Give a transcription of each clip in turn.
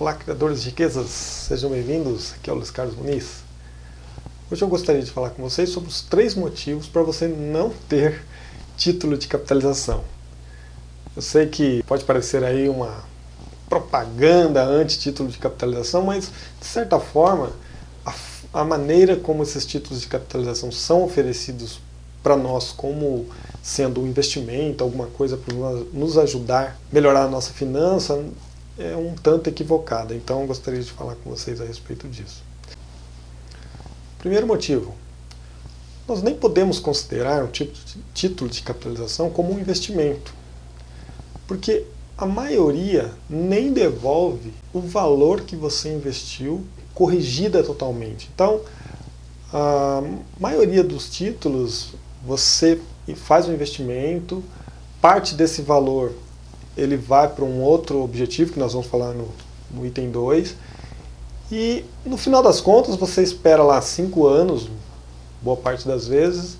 Olá, criadores de riquezas, sejam bem-vindos. Aqui é o Luiz Carlos Muniz. Hoje eu gostaria de falar com vocês sobre os três motivos para você não ter título de capitalização. Eu sei que pode parecer aí uma propaganda anti-título de capitalização, mas de certa forma a, a maneira como esses títulos de capitalização são oferecidos para nós como sendo um investimento, alguma coisa para nos ajudar a melhorar a nossa finança, é um tanto equivocada. Então, gostaria de falar com vocês a respeito disso. Primeiro motivo. Nós nem podemos considerar um tipo de título de capitalização como um investimento. Porque a maioria nem devolve o valor que você investiu corrigida totalmente. Então, a maioria dos títulos, você faz um investimento, parte desse valor ele vai para um outro objetivo, que nós vamos falar no, no item 2, e no final das contas você espera lá 5 anos, boa parte das vezes,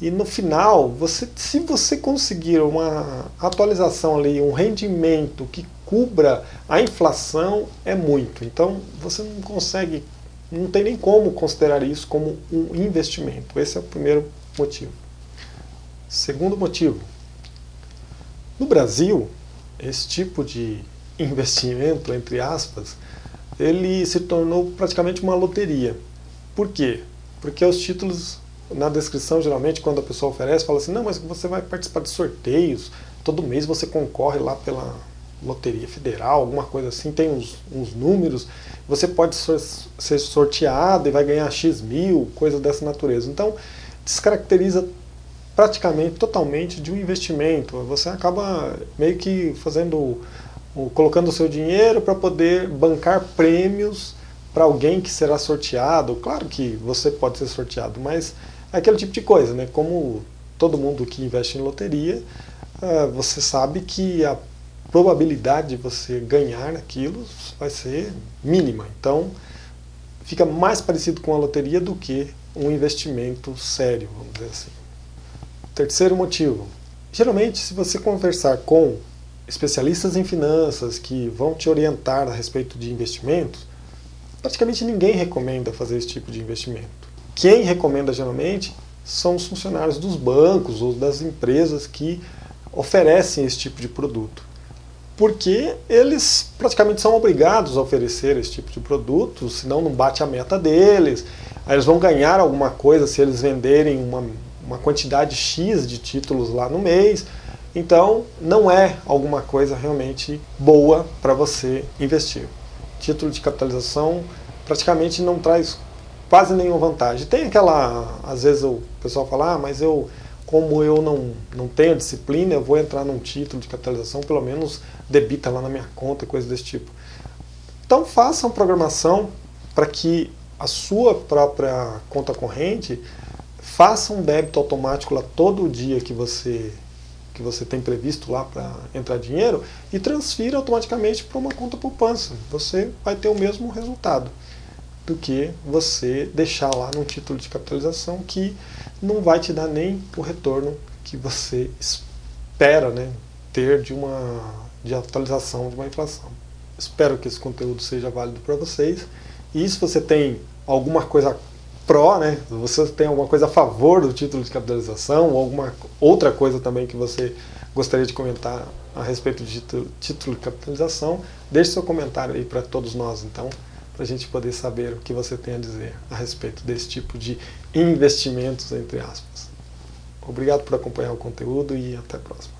e no final, você, se você conseguir uma atualização ali, um rendimento que cubra a inflação, é muito. Então você não consegue, não tem nem como considerar isso como um investimento. Esse é o primeiro motivo. Segundo motivo, no Brasil, esse tipo de investimento, entre aspas, ele se tornou praticamente uma loteria. Por quê? Porque os títulos, na descrição, geralmente, quando a pessoa oferece, fala assim, não, mas você vai participar de sorteios, todo mês você concorre lá pela loteria federal, alguma coisa assim, tem uns, uns números, você pode ser sorteado e vai ganhar X mil, coisa dessa natureza. Então, descaracteriza praticamente totalmente de um investimento. Você acaba meio que fazendo, colocando o seu dinheiro para poder bancar prêmios para alguém que será sorteado. Claro que você pode ser sorteado, mas é aquele tipo de coisa, né? Como todo mundo que investe em loteria, ah, você sabe que a probabilidade de você ganhar aquilo vai ser mínima. Então, fica mais parecido com a loteria do que um investimento sério, vamos dizer assim. Terceiro motivo. Geralmente, se você conversar com especialistas em finanças que vão te orientar a respeito de investimentos, praticamente ninguém recomenda fazer esse tipo de investimento. Quem recomenda geralmente são os funcionários dos bancos ou das empresas que oferecem esse tipo de produto. Porque eles praticamente são obrigados a oferecer esse tipo de produto, senão não bate a meta deles. Aí eles vão ganhar alguma coisa se eles venderem uma uma quantidade X de títulos lá no mês. Então, não é alguma coisa realmente boa para você investir. Título de capitalização praticamente não traz quase nenhuma vantagem. Tem aquela, às vezes o pessoal fala, ah, mas eu, como eu não, não tenho disciplina, eu vou entrar num título de capitalização, pelo menos debita lá na minha conta, coisa desse tipo. Então façam programação para que a sua própria conta corrente faça um débito automático lá todo dia que você que você tem previsto lá para entrar dinheiro e transfira automaticamente para uma conta poupança. Você vai ter o mesmo resultado do que você deixar lá num título de capitalização que não vai te dar nem o retorno que você espera né, ter de uma de atualização de uma inflação. Espero que esse conteúdo seja válido para vocês. E se você tem alguma coisa pró, né? Você tem alguma coisa a favor do título de capitalização ou alguma outra coisa também que você gostaria de comentar a respeito de título de capitalização, deixe seu comentário aí para todos nós, então, para a gente poder saber o que você tem a dizer a respeito desse tipo de investimentos, entre aspas. Obrigado por acompanhar o conteúdo e até a próxima.